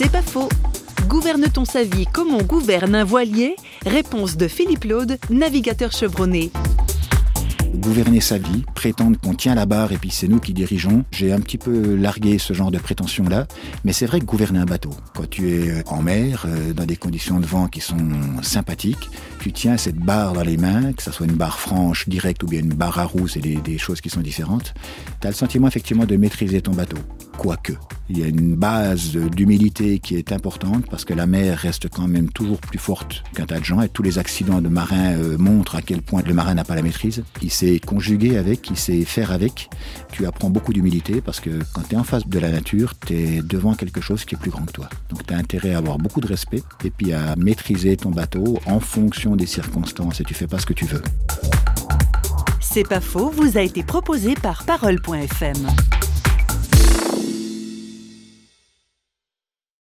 C'est pas faux. Gouverne-t-on sa vie comme on gouverne un voilier? Réponse de Philippe Laude, navigateur chevronné gouverner sa vie, prétendre qu'on tient la barre et puis c'est nous qui dirigeons. J'ai un petit peu largué ce genre de prétention-là, mais c'est vrai que gouverner un bateau, quand tu es en mer, euh, dans des conditions de vent qui sont sympathiques, tu tiens cette barre dans les mains, que ce soit une barre franche, directe ou bien une barre à roue, c'est des, des choses qui sont différentes. Tu as le sentiment effectivement de maîtriser ton bateau, quoique. Il y a une base d'humilité qui est importante parce que la mer reste quand même toujours plus forte qu'un tas de gens et tous les accidents de marins euh, montrent à quel point le marin n'a pas la maîtrise. Il sait conjuguer avec, il sait faire avec. Tu apprends beaucoup d'humilité parce que quand tu es en face de la nature, tu es devant quelque chose qui est plus grand que toi. Donc tu as intérêt à avoir beaucoup de respect et puis à maîtriser ton bateau en fonction des circonstances et tu fais pas ce que tu veux. C'est pas faux, vous a été proposé par parole.fm.